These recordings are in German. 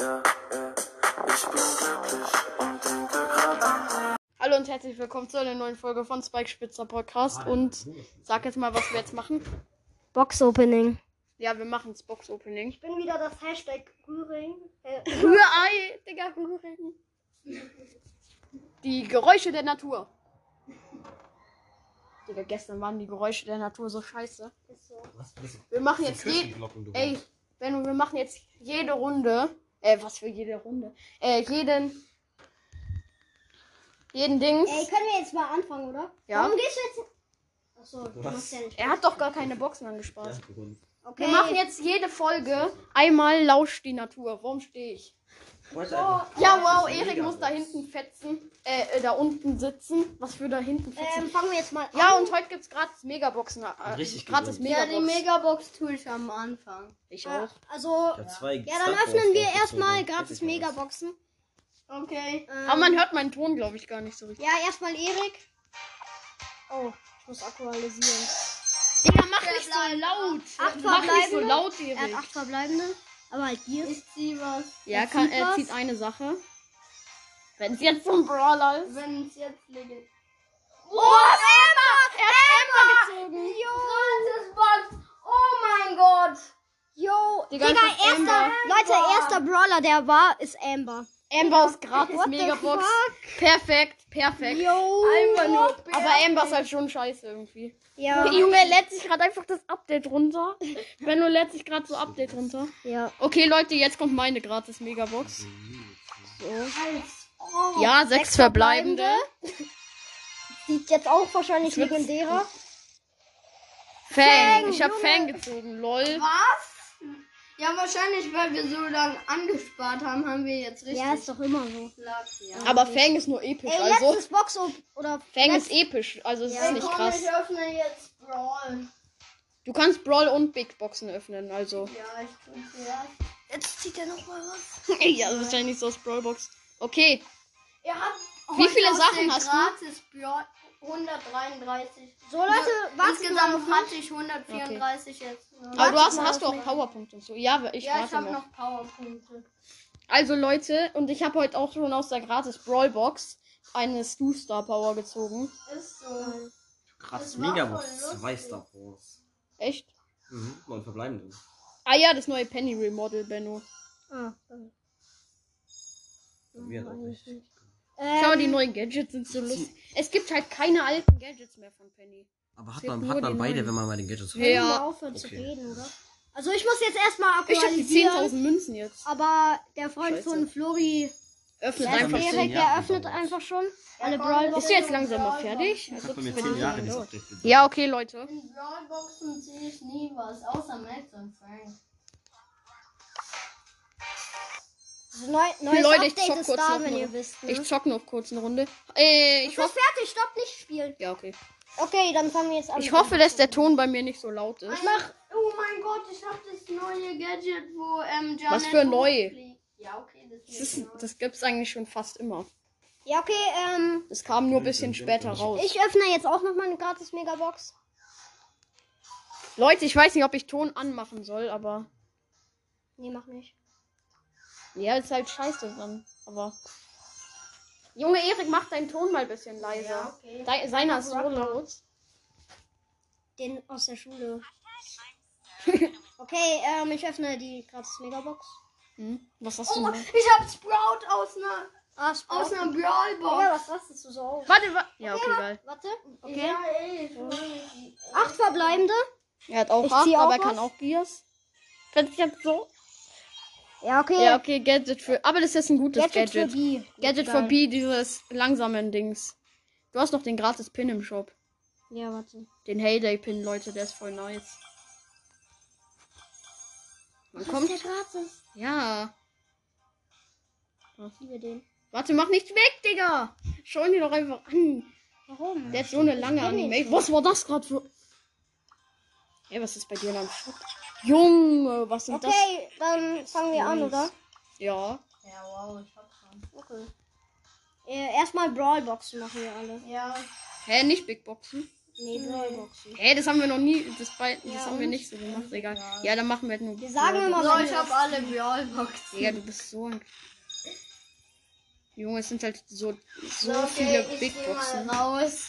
ja, ja. Ich bin glücklich und denke grad an Hallo und herzlich willkommen zu einer neuen Folge von Spike Spitzer Podcast. Und sag jetzt mal, was wir jetzt machen. Box Opening. Ja, wir machen das Box Opening. Ich bin wieder das Hashtag Rühring. Äh, Rührei, Digga, Rührei. Die Geräusche der Natur. Digga, gestern waren die Geräusche der Natur so scheiße. Wir machen jetzt je Ey, Benno, wir machen jetzt jede Runde. Äh, was für jede Runde? Äh, jeden. Jeden Dings. Ey, können wir jetzt mal anfangen, oder? Ja. Warum gehst du jetzt. Achso, du machst ja nicht. Er hat doch gar keine Boxen angespart. Okay. Wir machen jetzt jede Folge einmal lauscht die Natur. Warum stehe ich? Ja, wow, Erik muss da hinten fetzen. Äh, äh, da unten sitzen. Was für da hinten fetzen? Ähm, fangen wir jetzt mal an. ja, und heute gibt's gratis Megaboxen. Äh, Richtig gratis gewinnt. Ja, die Megabox. Tue ich am Anfang. ich Ja, auch. also, Ich zwei ja, dann öffnen wir erstmal gratis Megaboxen. Okay. Ähm, Aber man hört meinen Ton, glaube ich, gar nicht so richtig. Ja, erstmal Erik. Oh, ich muss aktualisieren. Digga, mach nicht so laut. Acht Mach nicht so verbleibende. laut, Er hat Erik. acht verbleibende. Aber halt hier. Ich zieh was. Ja, Er kann, zieht er was. zieht eine Sache. Wenn es jetzt so ein Brawler ist. Wenn es jetzt legend. Oh, Amber! Er hat Amber gezogen. Jo! Box. Oh mein Gott! Jo! Digga, Digga, ist erster, Amber. Leute, erster Brawler, der war, ist Amber. Amber ist gratis What the Megabox. fuck? Perfekt, perfekt. Jo! Einfach nur. Aber Amber ist halt schon scheiße irgendwie. Ja. Junge, er lädt sich gerade einfach das Update runter. Benno lädt sich gerade so Update runter. Ja. Okay, Leute, jetzt kommt meine gratis Megabox. So. Oh. Ja, sechs verbleibende. Sieht jetzt auch wahrscheinlich legendärer. Fang. Fang, Ich hab Junge. Fang gezogen, lol. Was? Ja, wahrscheinlich, weil wir so lange angespart haben, haben wir jetzt richtig Ja, ist doch immer so. Platz. Ja. Aber Fang ist nur episch, Ey, also. letztes Box op oder Fang ist episch, also es Ja, ist nicht Komm, krass. ich öffne jetzt Brawl. Du kannst Brawl und Big Boxen öffnen, also. Ja, ich tue zuerst. Jetzt zieht er noch mal was. ja, wahrscheinlich so aus Brawlbox. Okay, Ihr habt Wie viele Sachen hast du? gratis Brawl 133. So, Leute, was Insgesamt hatte ich 134 jetzt. Ja, aber du hast, hast du auch. Powerpunkte und so. Ja, ich ja ich habe noch. noch Powerpunkte. Also Leute, und ich habe heute auch schon aus der gratis Brawlbox eine Stu Star Power gezogen. Ist so. Krass, Megabox, voll zwei. Star Wars. Echt? Mhm, neun verbleibende. Ah ja, das neue Penny Remodel, Benno. Ah, Mir hat auch richtig. Schau mal, die ähm, neuen Gadgets sind so lustig. Es gibt halt keine alten Gadgets mehr von Penny. Aber hat man, hat man beide, neuen. wenn man mal den Gadgets Ja. wir mal aufhören zu Okay. reden, oder? Also ich muss jetzt erstmal Ich habe die aktualisieren. 10.000 Münzen jetzt. Aber der Freund Scheiße. von Flori, Öffnet einfach Erik, zehn so. der Jahren öffnet einfach schon alle Brawlboxen. Bist du jetzt langsam mal fertig? Ich hab bei mir Wenn zehn du- Jahre dieses Update gedauert. Ja, okay, Leute. In Brawlboxen ziehe ich nie was, außer Max und Frank. Das neu, neues Leute, ich Update zock ist kurz da, noch wenn ihr wisst. Ne? Ich zock noch kurz eine Runde. Äh, ich ich hoffe. fertig, stopp, nicht spielen. Ja, okay. Okay, dann fangen wir jetzt an. Ich hoffe, dass der Ton bei mir nicht so laut ist. Ich mach. Oh mein Gott, ich hab das neue Gadget, wo ähm, Janet Was für neu? hochfliegt. Ja, okay, das Das, ist ist, neu. das gibt's eigentlich schon fast immer. Ja, okay, ähm, Das kam nur ein bisschen später raus. ich öffne jetzt auch noch mal eine gratis Megabox. Leute, ich weiß nicht, ob ich Ton anmachen soll, aber. Nee, mach nicht. Ja, ist halt scheiße dann. Aber. Junge Erik, mach deinen Ton mal ein bisschen leiser. Ja, okay. Dei- Seiner ist so laut. Den aus der Schule. okay, ähm, ich öffne die gratis Megabox. Hm? Was hast du Oh, ich hab Sprout aus einer Ah, aus einer Ja, Brawlbox. was rastest du so auf? Warte, wa Ja, okay, geil. Warte, okay. Ja, ey, die. Acht verbleibende. Er hat auch Ich acht, aber er kann auch Gears. Wenn ich jetzt so. Ja, okay. Ja, okay, Gadget für. Aber das ist ein gutes Gadget, Gadget. für B. Gadget für B, dieses langsamen Dings. Du hast noch den gratis Pin im Shop. Ja, warte. Den Heyday Pin, Leute, der ist voll nice. Wann Was kommt? ist der gratis? Ja. Ich liebe den. Warte, mach nicht weg, Digga. Schau ihn dir doch einfach an. Warum? Der hat so eine lange Animation. schon. Was war das gerade für. Ey, was ist bei dir am Shop? Junge, was sind das? Okay, dann fangen wir an, oder? Ja. Ja, wow, ich hab schon. Okay. Äh, erstmal Brawlboxen machen wir alle. Ja, Hä, nicht Big Boxen? Nee, Brawlboxen. Hä, das haben wir noch nie. Das, bei, das Ja, haben wir nicht so gemacht. Egal. Ja, dann machen wir halt nur. Wir sagen immer So, so. ich habe alle Brawlboxen. Digga, du bist so ein. Junge, es sind halt so, so, So, viele okay, Big ich geh Boxen. mal raus.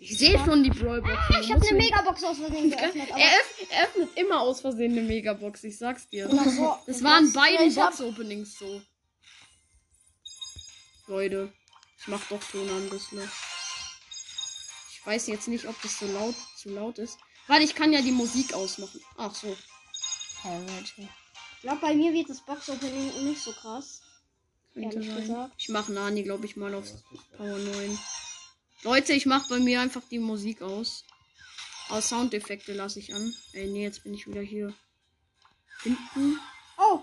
Ich sehe schon die Brawlboxen. Ich habe eine Megabox aus Versehen geöffnet. Aber Er, öff, er öffnet immer aus Versehen eine Megabox, ich sag's dir. So. Das waren beiden hab- Box-Openings so. Leute, ich mach doch Ton an, bisschen. Ich weiß jetzt nicht, ob das so laut, zu laut ist. Weil ich kann ja die Musik ausmachen. Ach so. Ich glaube, bei mir wird das Box-Opening nicht so krass. Ich mache Nani, glaube ich, mal auf Power 9. Leute, ich mache bei mir einfach die Musik aus. Aber Soundeffekte lasse ich an. Ey, nee, jetzt bin ich wieder hier. Hinten. Oh!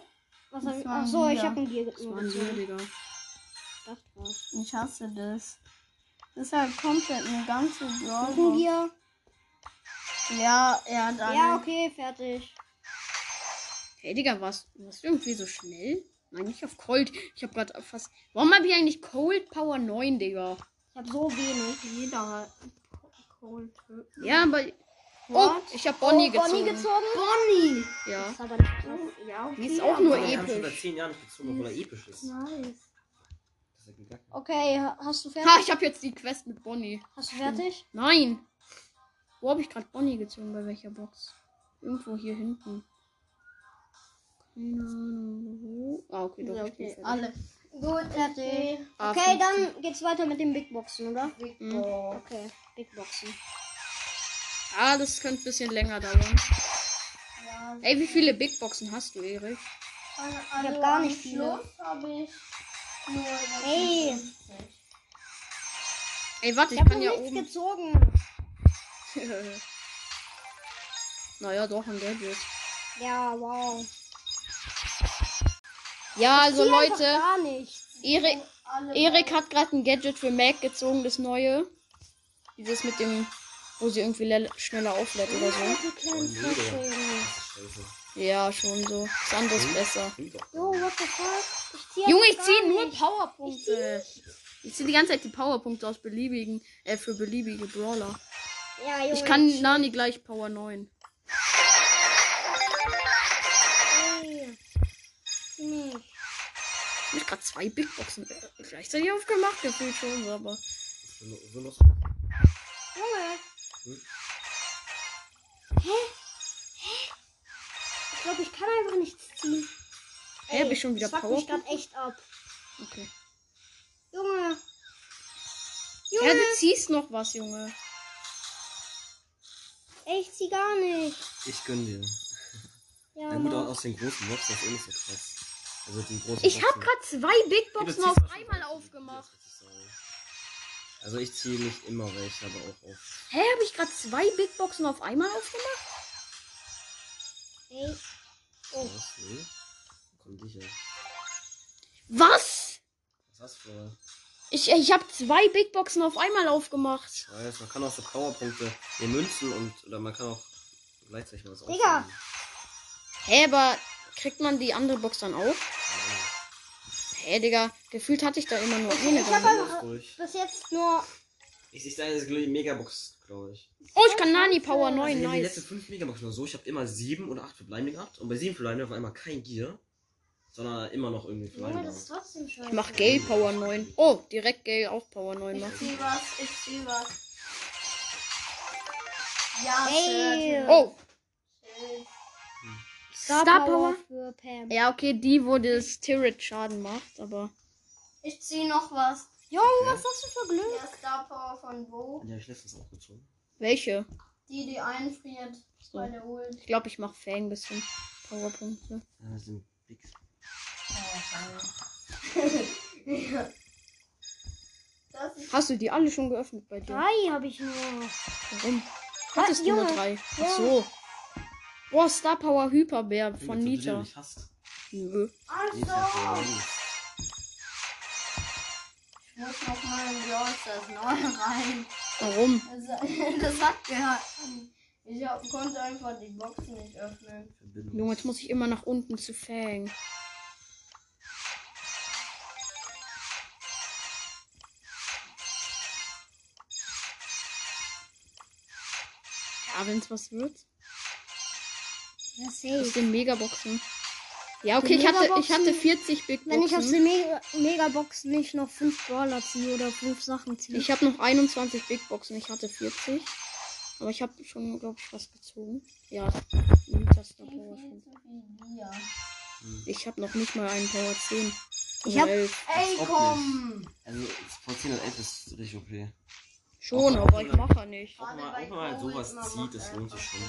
Was hab Das ich? war Ach so, ein ich Gier. habe einen Gier gezogen. Digga. Das war's. Ich hasse das. Das ist halt komplett eine ganze ein. Gier. Ja, er hat alle. Ja, okay, fertig. Hey, Digga, was? Was irgendwie so schnell? Nein, nicht auf Cold. Ich habe gerade fast. Warum habe ich eigentlich Cold Power 9, Digga? Ich habe so wenig. Jeder hat Cold. Ja, aber. Oh, ich habe Bonnie oh, gezogen. Bonnie gezogen? Bonnie! Ja. Das ist aber nicht krass. Ja, okay. Die ist auch nur episch. seit 10 Jahren nicht gezogen, obwohl er episch ist. Nice. Okay, ha- hast du fertig? Ha, ich habe jetzt die Quest mit Bonnie. Hast du fertig? Nein. Wo habe ich gerade Bonnie gezogen? Bei welcher Box? Irgendwo hier hinten. Keine Ahnung wo. Ah, okay, doch. Ja, ich bin okay. fertig. Alle. Gut, fertig. Okay, 15. dann geht's weiter mit den Big Boxen, oder? Mhm. Okay, Big Boxen. Ah, das könnte ein bisschen länger dauern. Ey, wie viele Big Boxen hast du, Erik? Also hab gar nicht viele. Ich Ey. 56. Ey, warte, Ich ich, habe kann ja nichts oben. gezogen. naja, doch, ein Gadget. Ja, wow. Ja, also Leute. Erik, Alle Erik hat gerade ein Gadget für Mac gezogen, das neue. Dieses mit dem, wo sie irgendwie le- schneller auflädt oder so. Ja, schon so. Das andere ist besser. Stimmt doch. Jo, what the fuck? Ich zieh Junge, ich ziehe nur nicht. Powerpunkte. Ich ziehe die ganze Zeit die Powerpunkte aus beliebigen, äh, für beliebige Brawler. Ja, Junge. Ich kann Nani gleich Power 9. Nicht. Ich gerade zwei Big Boxen gleichzeitig aufgemacht, gefühlt schon, aber. Das so- so lustig. Junge. Hm? Hä? Hä? Ich glaube, ich kann einfach nichts ziehen. Hä, hab ich schon wieder das mich Powerpunkte? gerade echt ab. Okay. Junge. Ja, Junge. du ziehst noch was, Junge. Ich zieh gar nicht. Ich gönn dir. Ja, Ja gut, aus den großen Boxen ist eh nicht so krass. Also die großen Ich hab Boxen- gerade zwei Big Boxen auf einmal aufgemacht. Also ich ziehe nicht immer welche, aber auch auf. Hä, hab ich gerade zwei Big Boxen auf einmal aufgemacht? Ey. Oh. Was? Nee? Komm sicher. Was? Was hast du für? Ich, ich habe zwei Big Boxen auf einmal aufgemacht. Ich weiß, man kann auch so Powerpunkte in Münzen und oder man kann auch gleichzeitig was Digga. auswählen. Hä, aber kriegt man die andere Box dann auch? Hä, Digga, gefühlt hatte ich da immer nur eine. Ich hab drin. einfach Durch. bis jetzt nur. Ich, ich das ist die Megabox, glaube ich. Oh, ich kann Nani Power 9, Also die nice. letzten fünf Megaboxen nur so. Ich habe immer sieben oder acht verbleibende gehabt. Und bei sieben verbleibenden war immer kein Gear. Sondern immer noch irgendwie verbleibende. das ist trotzdem scheiße. Ich mach Gale Power 9. Oh, direkt Gale auch Power 9 Ich machen. zieh was, ich zieh was. Ja, Ey. Turtle. Oh. Star, Star Power, Power. für Pam. Ja, okay, die, wo das Turret Schaden macht, aber. Ich zieh noch was. Jo, was hast du für Glück? Der Star Power von Bo. Die habe ich letztens auch gezogen. Welche? Die, die einfriert So. bei der Ult. Ich glaube, ich mach Fang ein bisschen Powerpunkte. Ja, das sind Big. Das ist Hast du die alle schon geöffnet bei dir? Drei habe ich nur. Warum? Hattest du nur Junge. drei? Ja. Ach so. Boah, Star Power Hyperbär von Nita. Nö. Also. Ich muss noch mal in die das neue rein. Warum? Das, also, das hat gehört. Ich hab, konnte einfach die Box nicht öffnen. Junge, jetzt muss ich immer nach unten zu fangen. Ja, wenn's was wird. Ja, Aus safe. den Megaboxen. Ja, okay, ich hatte, ich Megaboxen- hatte 40 Big Wenn ich aus Boxen. den Mega Megabox nicht noch fünf Brawler ziehe oder fünf Sachen ziehe. Ich habe noch 21 Big Boxen. Ich hatte 40. Aber ich habe schon, glaube ich, was gezogen. Ja, Nita Star Power schon. Ich habe noch nicht mal einen Power 10. Ich Oder hab- 11. Ey, komm! Also, vor 10 und 11 ist richtig okay. Schon, Auch- aber ich mache nicht. Auch mal, auch wenn man halt sowas zieht, das lohnt sich schon.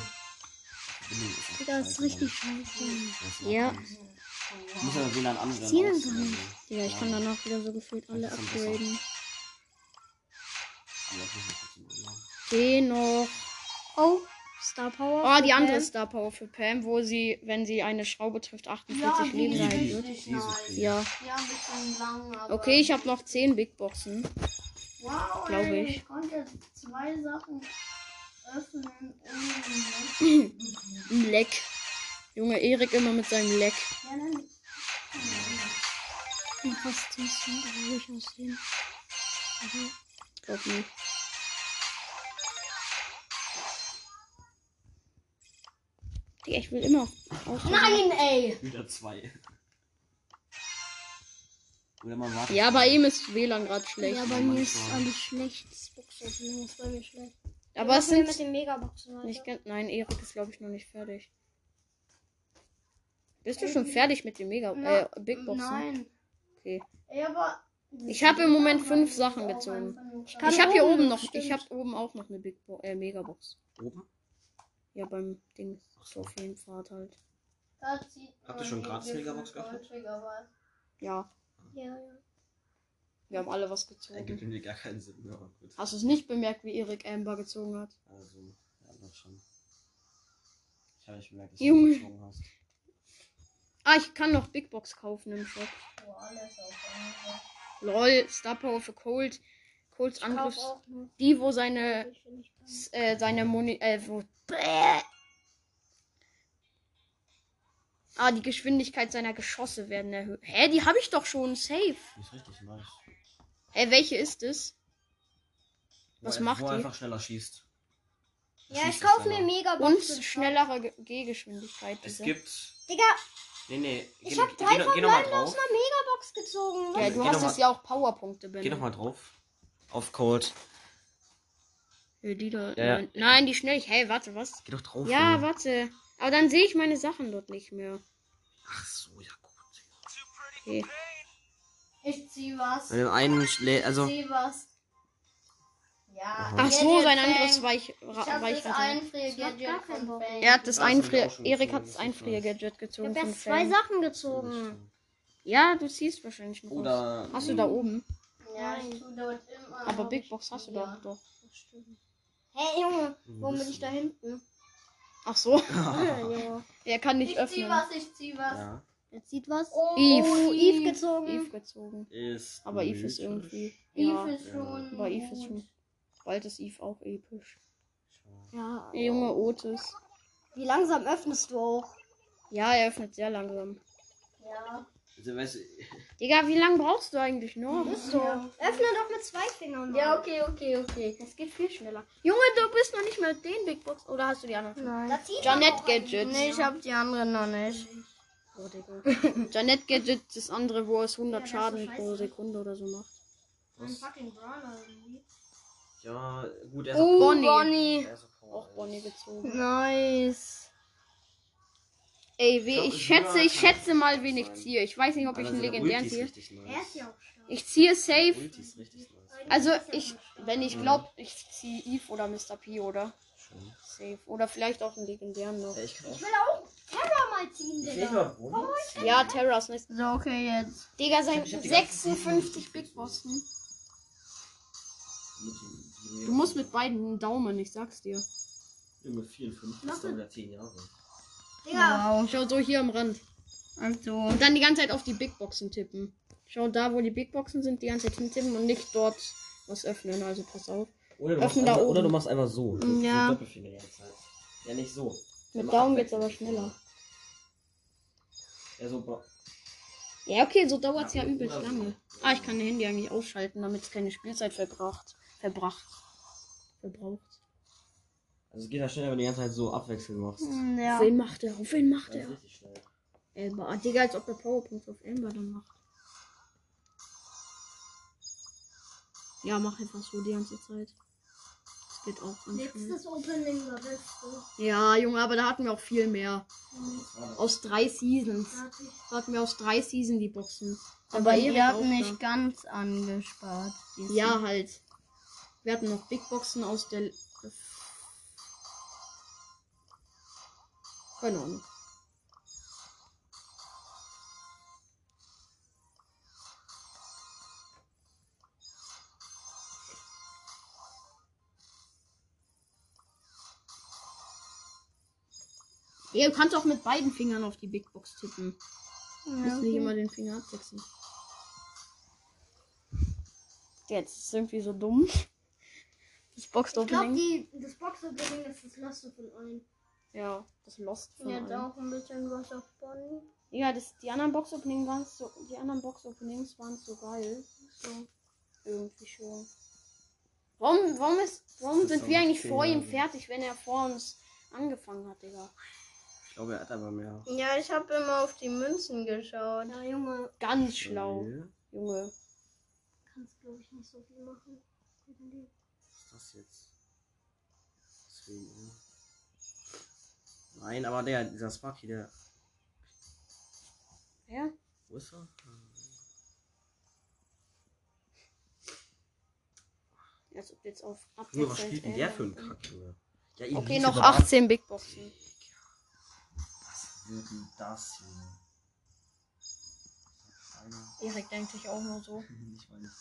Digga, das ist richtig scheiße. Ja. nice. Muss anderen Ziehen aus- doch nicht. Ja, ich kann danach wieder so gefühlt alle ein upgraden. Aber. Den noch. Oh, Star Power. Oh, die andere Pam. Star Power für Pam, wo sie, wenn sie eine Schraube trifft, 48 Ja, Leben sein wird. nice. okay. Ja. Ja, ein bisschen lang, aber... Okay, ich habe noch 10 Big Boxen. Wow, glaub ey, ich. ich konnte jetzt zwei Sachen Ein Leck. Junge, Erik immer mit seinem Leck. Ja, dann... Und was ziehst du? Will ich aussehen? Also, Glaub nicht. Digga, ich will immer auf. Nein, ey! Wieder zwei. Oder man wartet. Ja, bei ihm ist WLAN gerade schlecht. ja, bei mir ist alles schlecht. Das ist bei mir schlecht. Aber es sind mit den Megaboxen heute. nicht ganz. Nein, Erik ist glaube ich noch nicht fertig. Bist du schon fertig mit den Mega äh, Big Boxen? Nein. Okay. Ey, aber... Ich habe im Moment fünf Sachen gezogen. kann Ich habe hier oben, noch, stimmt. ich habe oben auch noch eine Big Bo äh, Megabox. Oben? Ja, beim Ding. So auf jeden Fall halt. Habt ihr schon gratis Megabox geöffnet? Ja, Ja, ja. Wir haben alle was Ergibt gezogen. irgendwie gar keinen Sinn, gut. Hast du es nicht bemerkt, wie Erik Amber gezogen hat? Also, ja, doch schon. Ich habe nicht bemerkt, dass Junge. du gezogen hast. Ah, ich kann noch Big Box kaufen im Shop. Lol, Star Power für Cold. Colds nur. Die, wo seine, äh, seine Muni, äh, wo, Bäh. Ah, die Geschwindigkeit seiner Geschosse werden erhöht. Hä, die habe ich doch schon safe. Die ist richtig nice. Hä, welche ist es? Wo Was er- macht wo er die? einfach schneller schießt. Ja, Schießt ich kaufe mir schneller. Megaboxen. Und schnellere Ge- Gehgeschwindigkeit. Es gibt. Digga, Nee, nee. ich geh, hab geh, drei geh mal verbleibende aus einer Megabox gezogen. Ja, du Geh hast es ja auch Powerpunkte, Ben. Geh noch mal drauf. Auf Cold. Ja, die da, Ja, ja. Nein, die schnell. Hä, warte, was? Geh doch drauf. Ja, Junge. warte. Aber dann sehe ich meine Sachen dort nicht mehr. Ach so, ja gut. Okay. Ich zieh was. Bei dem einen schlä also Ich zieh was. Ja. Ach so, Gadget sein Fang. Angriffsweich Ich hab das. Einfrier-Gadget keinen von. Fang. Er hat das hab ich Einfrier. Erik hat das Einfrier-Gadget Ich gezogen. von erst zwei. Sachen gezogen. Ja, du ziehst wahrscheinlich noch. Oder. Hast du da oben? Ja, ich tu dort immer. Aber Big Box hast du ja. doch. doch. Hey Junge, warum bin ich da hinten? Ach so. ja. Er kann nicht Ich zieh öffnen. was, ich zieh was. Ja. Jetzt sieht was. Oh, Eve. Oh, Eve gezogen. Eve gezogen. Ist. Aber Eve ist mythisch. irgendwie. Eve Ja, ist schon. aber Eve ist schon. Bald ist Eve auch episch. Ja. Der junge Otis. Wie langsam öffnest du auch? Ja, er öffnet sehr langsam. Ja. Also, weißt du, Digga, wie lange brauchst du eigentlich noch? Ist so. Öffne doch mit zwei Fingern. Ja, okay, okay, okay. Das geht viel schneller. Junge, du bist noch nicht mit den Big Box. Oder hast du die anderen? Nein. Da zieht Janet Gadget. Nee, ich hab die andere noch nicht. Oh, Digga. Janet Gadget, das andere, wo es 100 Ja, Schaden pro. Sekunde oder so macht. Ein fucking Brawler irgendwie. ja, gut, er ist Oh, auch Bonnie. Bonnie. auch Bonnie gezogen. Nice. Ey, wie, glaub, ich schätze, ich schätze mal, wen ich ziehe. Ich weiß nicht, ob ich einen legendären ziehe. nice. Ich ziehe safe. Nice. Also, ich, wenn ich glaube, ich ziehe Eve oder Mr. P, oder? Schön. Safe. Oder vielleicht auch einen legendären noch. Ja, ich. Ich will auch Terra mal ziehen, Digga. Ja, Terra ist nice. So, okay, jetzt. Digga, sein Ich hab die ganzen 56 Big Bossen. Du musst mit beiden einen Daumen, ich sag's dir. Junge, 54 ist dann wieder 10 Jahre. Digga, Wow. Schau so hier am Rand. Also. Und dann die ganze Zeit auf die Big Boxen tippen. Schau da, wo die Big Boxen sind, die ganze Zeit hintippen und nicht dort was öffnen. Also pass auf. Oder du, Öffnen machst da einfach, oben. oder du machst einfach so. Ja. So Doppelfinger die ganze Zeit. Ja, nicht so. Mit Daumen geht's aber schneller. Ja, so. ba- Ja, okay, so dauert's ja Ja, übelst lange. Ah, ich kann mein Handy eigentlich ausschalten, damit es keine Spielzeit verbracht. Verbracht. Verbraucht. Also es geht ja schneller, wenn du die ganze Zeit so abwechselnd machst. Ja. Auf wen macht er? Auf wen macht er? richtig schnell. Elber. Ah, Digga, als ob der Powerpunkt auf Elber dann macht. Ja, mach einfach so die ganze Zeit. Geht auch. Letztes Opening war beste. Ja, Junge, aber da hatten wir auch viel mehr. Aus drei Seasons. Da hatten wir aus drei Seasons die Boxen. Da Aber war ihr habt nicht da. ganz angespart. Ja, halt. Wir hatten noch Big Boxen aus der. Keine Ahnung. Ja, du kannst auch mit beiden Fingern auf die Big Box tippen. Du Ja, musst nicht okay. immer den Finger abwechseln. Jetzt ist es irgendwie so dumm. Das Box Ich glaube, Opening. die das Box-Opening ist das Laste von allen. Ja, das Lost von Jetzt allen. auch ein bisschen was auf Bonnie. Ja, das, die anderen Box Opening waren so, die anderen Box Openings waren so geil. So irgendwie schon. Warum, warum ist, warum Das sind ist wir eigentlich vor ihm fertig, wenn er vor uns angefangen hat, Digga? Ich glaube, er hat aber mehr. Ja, ich habe immer auf die Münzen geschaut. Ja, Junge, Ganz schlau, Weil- Junge. kannst glaube ich nicht so viel machen. Was ist das jetzt? Deswegen, ja. Nein, aber der, dieser Sparky, der. Ja? Wo ist er? Als ob jetzt auf Junge, was abwechselnd spielt denn der für ein Kack, Junge? Ja, Okay, noch aber ab. 18 Big Boxen. Denn das, Junge? Einer. Erik denkt sich auch nur so. Ich weiß nicht.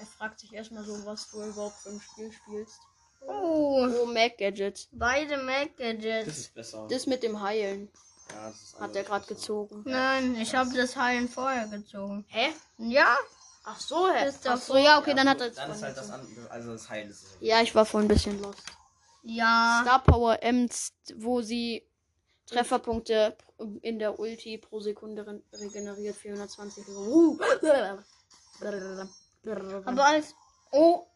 Er fragt sich erstmal so, was du überhaupt für ein Spiel spielst. Oh, Oh, Mac Gadget. beide Mac Das Gadgets. ist besser. Das mit dem Heilen ja, das ist hat er gerade gezogen. Nein, ich habe das Heilen vorher gezogen. Hä? Ja? Ach so, hä? Ist Ach so, ja, okay, dann hat er Dann ist halt das gezogen. andere, also das Heil ist. Ja, ich war vorhin ein bisschen lost. Ja. Star Power M, wo sie Trefferpunkte in der Ulti pro Sekunde re- regeneriert 420. Uh. Aber als. Oh,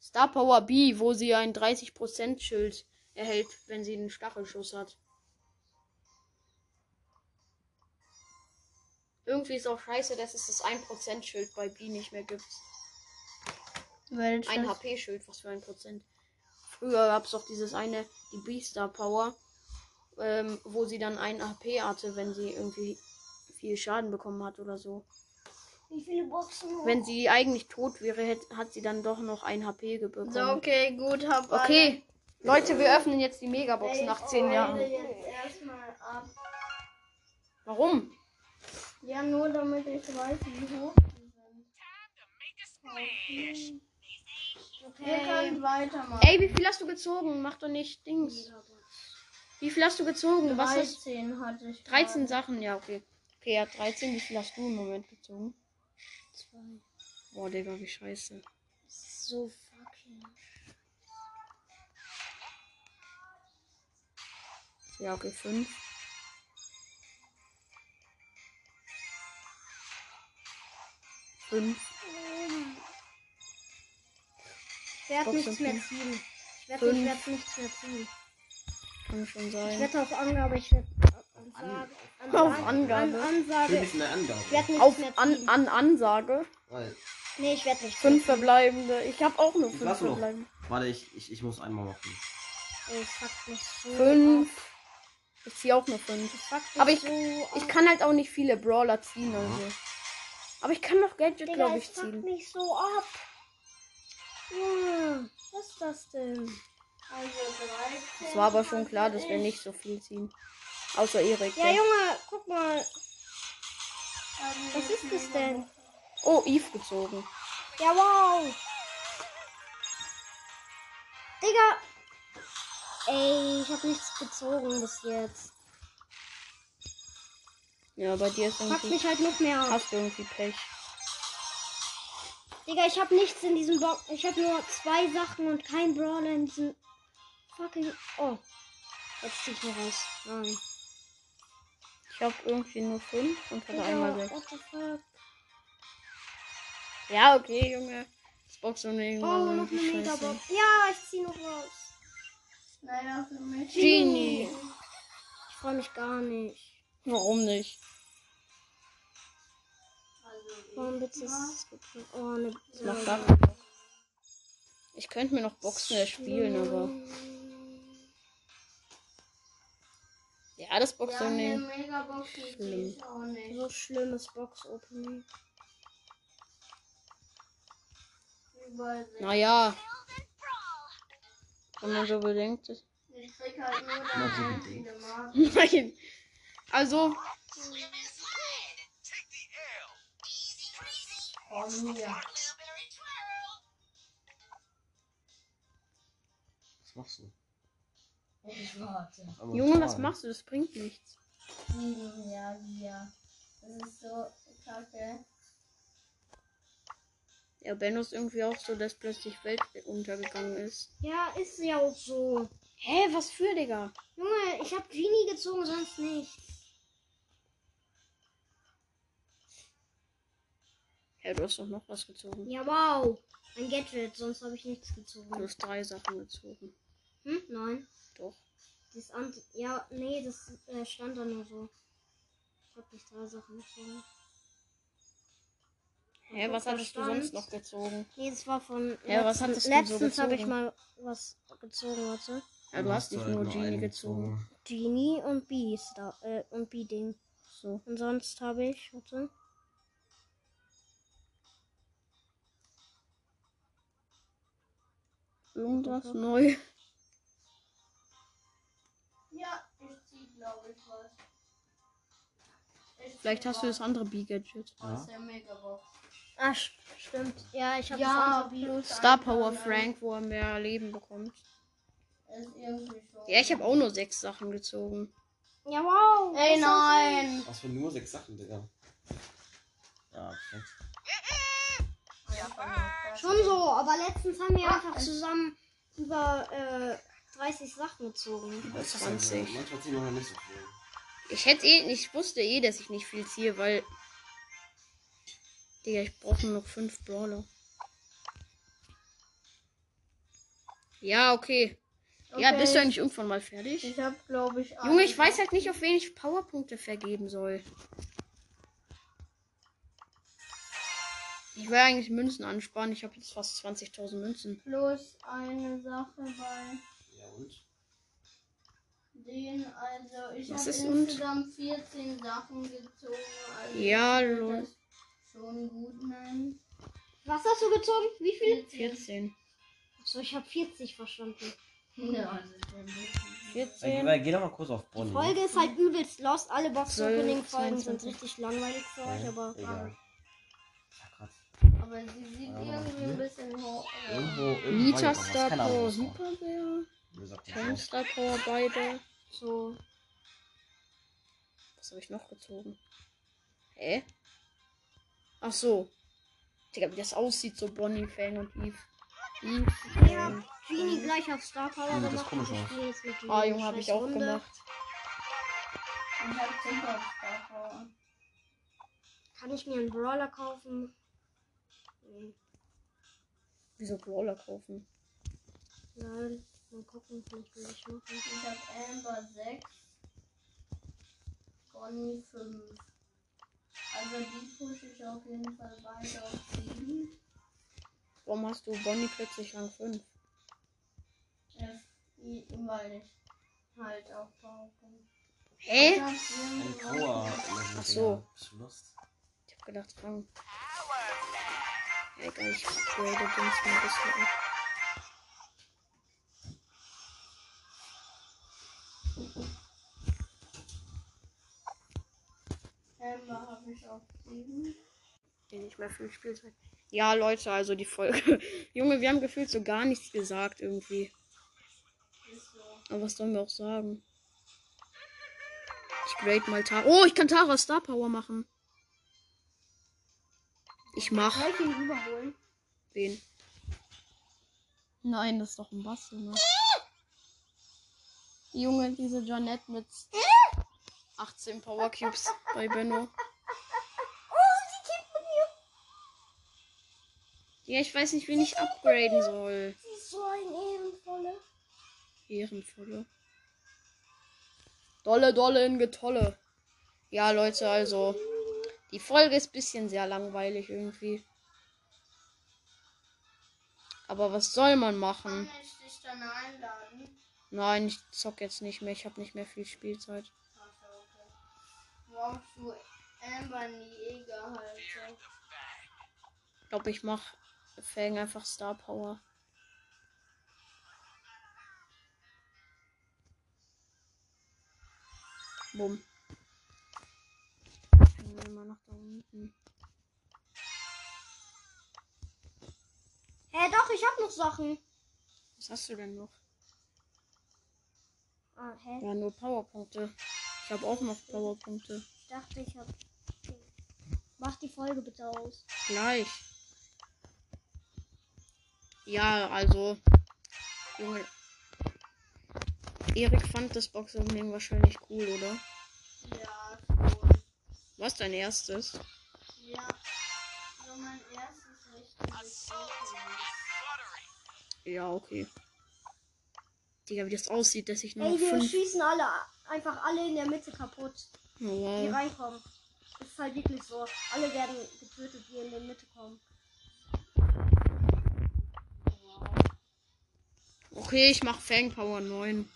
Star Power B, wo sie ein 30% Schild erhält, wenn sie einen Stachelschuss hat. Irgendwie ist auch scheiße, dass es das 1% Schild bei B nicht mehr gibt. welches? Ein HP-Schild, was für ein Prozent. Früher gab es doch dieses eine, die B-Star Power, ähm, wo sie dann ein HP hatte, wenn sie irgendwie viel Schaden bekommen hat oder so. Wie viele Boxen? noch? Wenn sie eigentlich tot wäre, hätt, hat sie dann doch noch ein HP bekommen. So, okay, gut, hab Okay, Leute, wir öffnen jetzt die Megabox nach ich 10 grade Jahren. jetzt erstmal ab. Warum? Ja, nur damit ich weiß, wie hoch die sind. Alle. Ihr könnt weitermachen. Ey, wie viel hast du gezogen? Mach doch nicht Dings. Wie viel hast du gezogen? Was ist 13 hatte ich. 13 Sachen? Ja, okay. Okay, ja, 13. Wie viel hast du im Moment gezogen? Zwei. Boah, Digga, wie scheiße. So fucking. Ja, okay, 5. Fünf. Ich werde Box nichts mehr ziehen. Ich werde ich werd nichts mehr ziehen. Kann schon Ich sein. wette auf Angabe, ich werde Ansage. Auf Angabe. An, Ansage. Ich werde nichts Auf mehr an, ziehen. an Ansage. Weil, Nee, ich werde nicht Fünf verbleibende. Ich habe auch nur fünf verbleibende. Warte, ich, ich, ich muss einmal machen. Es fuckt mich so Fünf. ab. Ich ziehe auch nur fünf. Mich Aber ich, so ich kann halt auch nicht viele Brawler ziehen. Also. Aber ich kann noch Gadget, glaube ich, fuckt ziehen. mich so ab. Junge, was ist das denn? Also 13. Es war aber schon klar, dass wir nicht so viel ziehen. Außer Erik. Ja, Junge, guck mal. Was ist das denn? Oh, Eve gezogen. Ja, wow. Digga. Ey, ich habe nichts gezogen bis jetzt. Ja, bei dir ist Fuck irgendwie. mich halt noch mehr. Hast du irgendwie Pech. Digga, ich habe nichts in diesem Box. Ich habe nur zwei Sachen und kein Brawler in diesem fucking. Oh. Jetzt zieh ich noch raus. Nein. Ich habe irgendwie nur fünf und hatte einmal sechs. what the fuck? Ja, okay, Junge. Box und Oh, noch eine. Megabox. Ja, ich zieh noch raus. Leider für mich. Genie. Ich freue mich gar nicht. Warum nicht? Warum wird es Oh, eine Mach das. Ich könnte mir noch Boxen erspielen, aber. Ja, das Ja, nehmen. Megabox krieg Schlimm. ich auch nicht. so schlimmes Box-Opening. Naja. Wenn man so bedenkt. ist- Ich krieg halt nur Marken. Nein. Also, Von mir. Was machst du? Ich warte. Junge, was machst du? Das bringt nichts. Sieben, ja, ja. Das ist so kacke. Ja, Benno ist irgendwie auch so, dass plötzlich Welt untergegangen ist. Ja, ist ja auch so. Hä, was für, Digga? Junge, ich hab Genie gezogen, sonst nicht. Ja, du hast doch noch was gezogen. Ja, wow. Ein Gadget, sonst habe ich nichts Du gezogen. hast drei Sachen gezogen. Hm? Nein. Doch. Das Ant ja, nee, das äh, stand da nur so. Ich habe nicht drei Sachen gezogen. Hä, was hattest du sonst noch gezogen? Nee, das war von. Ja, was letzten- hattest du so Letztens habe ich mal was gezogen, warte. Ja, du hast nicht halt nur Genie gezogen. Genie und B-Star, äh, und B-Ding. So. Und sonst habe ich, warte. Irgendwas neu. Ja, ich zieh, glaube ich, was. Ich Vielleicht hast du das andere B-Gadget. Aus der Megabox. Ah, st- stimmt. Ja, ich habe Ja, das andere B. plus Star Power. Frank, wo er mehr Leben bekommt. Ja, ich habe auch nur sechs Sachen gezogen. Ja, wow. Ey, nein! Was für nur sechs Sachen, Digga. Ja, perfekt. Schon so, aber letztens haben wir einfach zusammen über äh, 30 Sachen gezogen. Ist 20. Also, manchmal ziehen wir nicht so viel. Ich hätte eh, ich wusste eh, dass ich nicht viel ziehe, weil. Digga, ich brauche nur noch fünf Brawler. Ja, okay. Ja, Okay. bist du eigentlich irgendwann mal fertig? Ich habe, glaube ich, Junge, ich weiß halt nicht, auf wen ich Powerpunkte vergeben soll. Ich will eigentlich Münzen ansparen. Ich habe jetzt fast 20.000 Münzen. Plus eine Sache bei Ja, und? den. Also, ich Was habe ist und? insgesamt 14 Sachen gezogen. Also Ja, lol. Schon gut nennen. Was hast du gezogen? Wie viel? 14. So, ich habe 40 verstanden. Ja, also ich bin ein bisschen- 14. Geh, geh doch mal kurz auf Bonnie. Die Folge ist halt übelst lost. Alle Box-Opening-Folgen sind 22. richtig langweilig für euch, aber. Egal. Aber sie sieht Ja, irgendwie ein bisschen hoch. Irgendwo. Nita Star Power war- Star Power beide. So. Was habe ich noch gezogen? Hä? Ach so. Digga, wie das aussieht, so Bonnie, Fang und Eve. Eve. Ja, ähm, Genie gleich auf Star Power Hm, das gemacht. komisch und ich aus. spiele jetzt mit Genie Ah, Junge, habe ich auch Runde. gemacht. 10 auf Star Power. Kann ich mir einen Brawler kaufen? Nee. Wieso Brawler kaufen? Nein. Mal gucken, vielleicht will ich machen. Ich habe Amber 6. Bonnie 5. Also die pushe ich auf jeden Fall weiter auf 7. Warum hast du Bonnie plötzlich Rang 5? Weil ich halt auf Powerpunkt. Hä? Hab Ein Power. Ach so. Bist du lost? Ich hab gedacht Rang. Egal, ich grade den mal ein bisschen ab. Habe ich auf 7. Nee, nicht mehr viel Spielzeit. Ja, Leute, also die Folge. Junge, wir haben gefühlt so gar nichts gesagt irgendwie. Aber was sollen wir auch sagen? Ich grade mal Tara. Oh, ich kann Tara Star Power machen. Ich mach. Soll ich ihn rüberholen? Wen? Nein, das ist doch ein Bass, Junge. Junge, diese Janette mit 18 Power Cubes bei Benno. Ja, ich weiß nicht, wen ich upgraden soll. Sie ist so ein Ehrenvolle. Ehrenvolle. Dolle, dolle in Getolle. Ja, Leute, also. Die Folge ist ein bisschen sehr langweilig irgendwie. Aber was soll man machen? Kann ich dich dann einladen? Nein, ich zock jetzt nicht mehr. Ich habe nicht mehr viel Spielzeit. Ich glaube, ich mach Fang einfach Star Power. Bumm. Gehen wir nach da unten. Hä, doch, ich hab noch Sachen. Was hast du denn noch? Ah, hä? Ja, nur Powerpunkte. Ich habe auch noch Powerpunkte. Ich dachte, ich hab. Mach die Folge bitte aus. Gleich. Ja, also. Junge. Erik fand das Boxopening wahrscheinlich cool, oder? Ja. Was dein erstes? Ja. So mein erstes richtiges. Ja, okay. Digga, wie das aussieht, dass ich nur Ey, noch wir fünf. schießen alle einfach alle in der Mitte kaputt, Oh, die wow. reinkommen. Das ist halt wirklich so. Alle werden getötet, die in die Mitte kommen. Okay, ich mach Fang Power 9.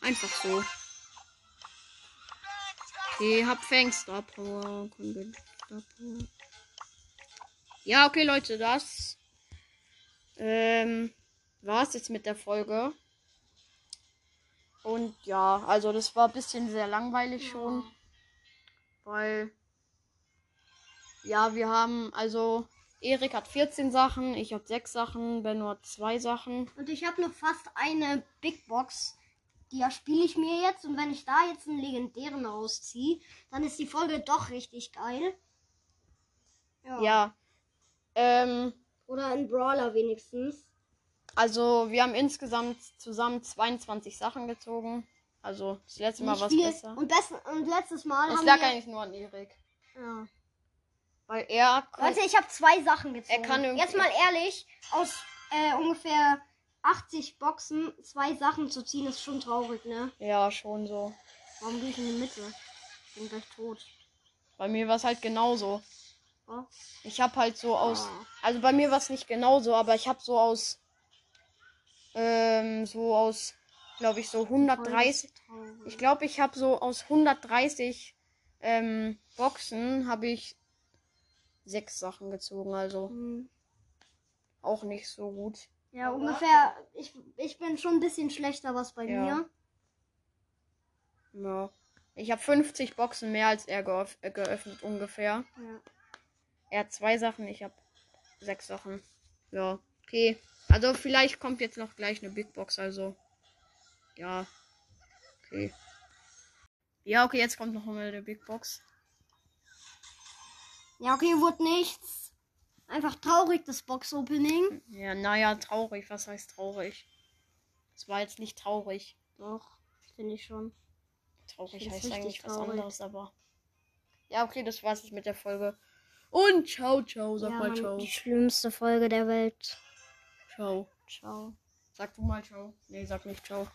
Einfach so. Okay, hab Fang Star Power. Star Power. Ja, okay, Leute, das ähm, war's jetzt mit der Folge. Und ja, also das war ein bisschen sehr langweilig schon. Weil, ja, wir haben, also, Erik hat 14 Sachen, ich habe 6 Sachen, Ben nur 2 Sachen. Und ich habe noch fast eine Big Box. Die spiele ich mir jetzt. Und wenn ich da jetzt einen legendären rausziehe, dann ist die Folge doch richtig geil. Ja. Ähm, Oder ein Brawler wenigstens. also wir haben insgesamt zusammen 22 Sachen gezogen. Also das letzte Mal war es besser. Und, besten, und letztes Mal Es haben lag wir... eigentlich nur an Erik. Ja. Weil er Leute, ich habe zwei Sachen gezogen. Er kann irgendwie- Jetzt mal ehrlich, aus äh, ungefähr 80 Boxen zwei Sachen zu ziehen, ist schon traurig, ne? Ja, schon so. Warum gehe ich in die Mitte? Ich bin gleich tot. Bei mir war es halt genauso. Oh. Ich habe halt so aus. Ah. Also bei mir war es nicht genauso, aber ich habe so aus. Ähm, so aus, glaube ich, so 130. Ich glaube, ich habe so aus 130 ähm, Boxen habe ich sechs Sachen gezogen, also Hm. auch nicht so gut. Ja, ungefähr. Ich, ich bin schon ein bisschen schlechter was bei Ja. mir. Ja. Ich habe 50 Boxen mehr als er geöff äh, geöffnet ungefähr. Ja. Er hat zwei Sachen, ich habe sechs Sachen. Ja, okay. Also vielleicht kommt jetzt noch gleich eine Big Box, also. Ja. Okay. Ja, okay, jetzt kommt noch mal eine Big Box. Ja, okay, wurde nichts. Einfach traurig, das Box-Opening. Ja, naja, traurig. Was heißt traurig? Es war jetzt nicht traurig. Doch, finde ich schon. Traurig heißt eigentlich was traurig. anderes, aber. Ja, okay, das war's jetzt mit der Folge. Und ciao, ciao. Sag ja, mal ciao. die schlimmste Folge der Welt. Ciao. Ciao. Sag du mal ciao. Nee, sag nicht ciao.